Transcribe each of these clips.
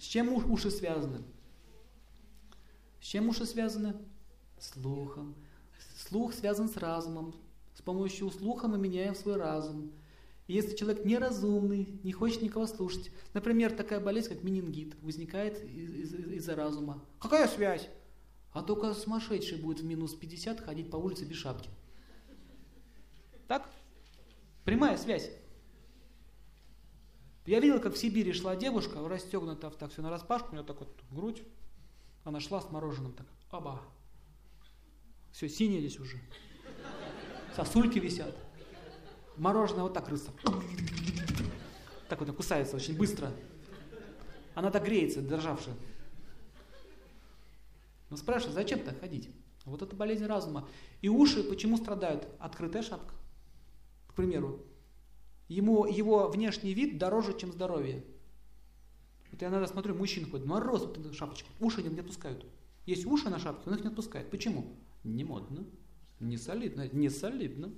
С чем уши связаны? С чем уши связаны? Слухом. Слух связан с разумом. С помощью слуха мы меняем свой разум. И если человек неразумный, не хочет никого слушать, например, такая болезнь, как менингит, возникает из- из- из-за разума. Какая связь? А только сумасшедший будет в минус 50 ходить по улице без шапки. Так? Прямая связь. Я видел, как в Сибири шла девушка, расстегнута так все на распашку, у нее так вот грудь. Она шла с мороженым так. Оба. Все, синее здесь уже. Сосульки висят. Мороженое вот так рыса. Так вот кусается очень быстро. Она так греется, дрожавшая. Но спрашиваю, зачем так ходить? Вот это болезнь разума. И уши почему страдают? Открытая шапка. К примеру. Ему, его внешний вид дороже, чем здоровье. Вот я иногда смотрю, мужчин ходит, мороз, шапочка. Уши не отпускают. Есть уши на шапке, он их не отпускает. Почему? Не модно, не солидно, не солидно.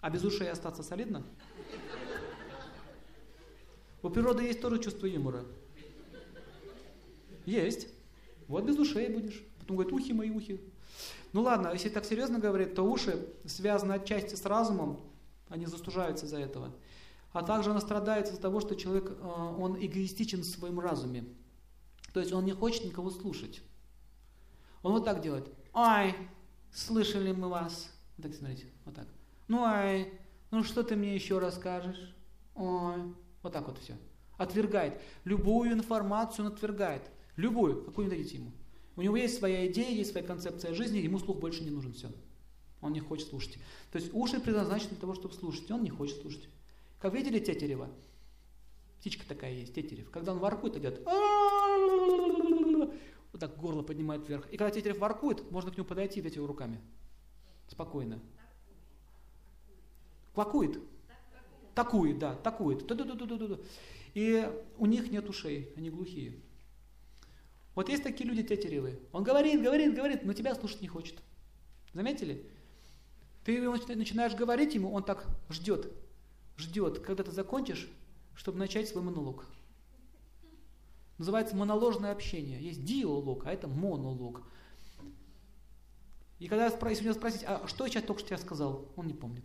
А без ушей остаться солидно? У природы есть тоже чувство юмора. Есть. Вот без ушей будешь. Потом говорит, ухи мои ухи. Ну ладно, если так серьезно говорить, то уши связаны отчасти с разумом, они застужаются из-за этого. А также она страдает из-за того, что человек, э, он эгоистичен в своем разуме. То есть он не хочет никого слушать. Он вот так делает. Ай, слышали мы вас. Вот так смотрите, вот так. Ну ай, ну что ты мне еще расскажешь? Ой, вот так вот все. Отвергает. Любую информацию он отвергает. Любую, какую не дадите ему. У него есть своя идея, есть своя концепция жизни, ему слух больше не нужен, все. Он не хочет слушать. То есть уши предназначены для того, чтобы слушать, он не хочет слушать. Как видели Тетерева? Птичка такая есть, Тетерев. Когда он воркует, делает вот так горло поднимает вверх. И когда Тетерев воркует, можно к нему подойти и дать его руками. Спокойно. Квакует. Такует, да, такует. И у них нет ушей, они глухие. Вот есть такие люди тетеревые. Он говорит, говорит, говорит, но тебя слушать не хочет. Заметили? Ты начинаешь говорить ему, он так ждет, ждет, когда ты закончишь, чтобы начать свой монолог. Называется моноложное общение. Есть диалог, а это монолог. И когда если у него спросить, а что я сейчас только что тебе сказал, он не помнит.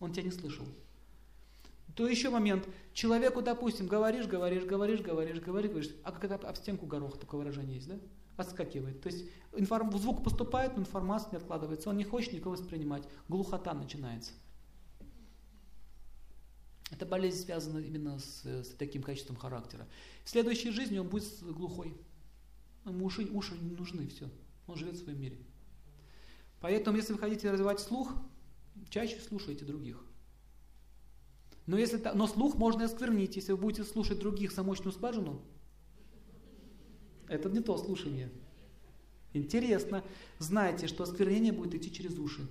Он тебя не слышал. То еще момент. Человеку, допустим, говоришь, говоришь, говоришь, говоришь, говоришь, говоришь, а это об стенку горох, такое выражение есть, да? Отскакивает. То есть информ... звук поступает, но информация не откладывается. Он не хочет никого воспринимать. Глухота начинается. Эта болезнь связана именно с, с таким качеством характера. В следующей жизни он будет глухой. Ему уши, уши не нужны, все. Он живет в своем мире. Поэтому, если вы хотите развивать слух, чаще слушайте других. Но, если, но слух можно осквернить, если вы будете слушать других самочную скважину. Это не то слушание. Интересно. Знайте, что осквернение будет идти через уши.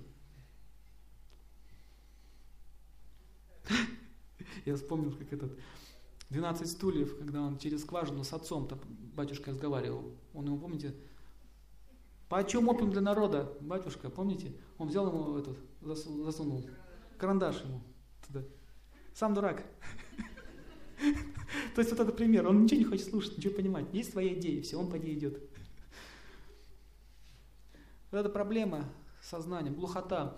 Я вспомнил, как этот 12 стульев, когда он через скважину с отцом -то батюшка разговаривал. Он ему, помните, по чем опиум для народа, батюшка, помните? Он взял ему этот, засунул, карандаш ему туда. Сам дурак. То есть вот этот пример. Он ничего не хочет слушать, ничего понимать. Есть своя идея, все, он по ней идет. Вот это проблема сознания, глухота.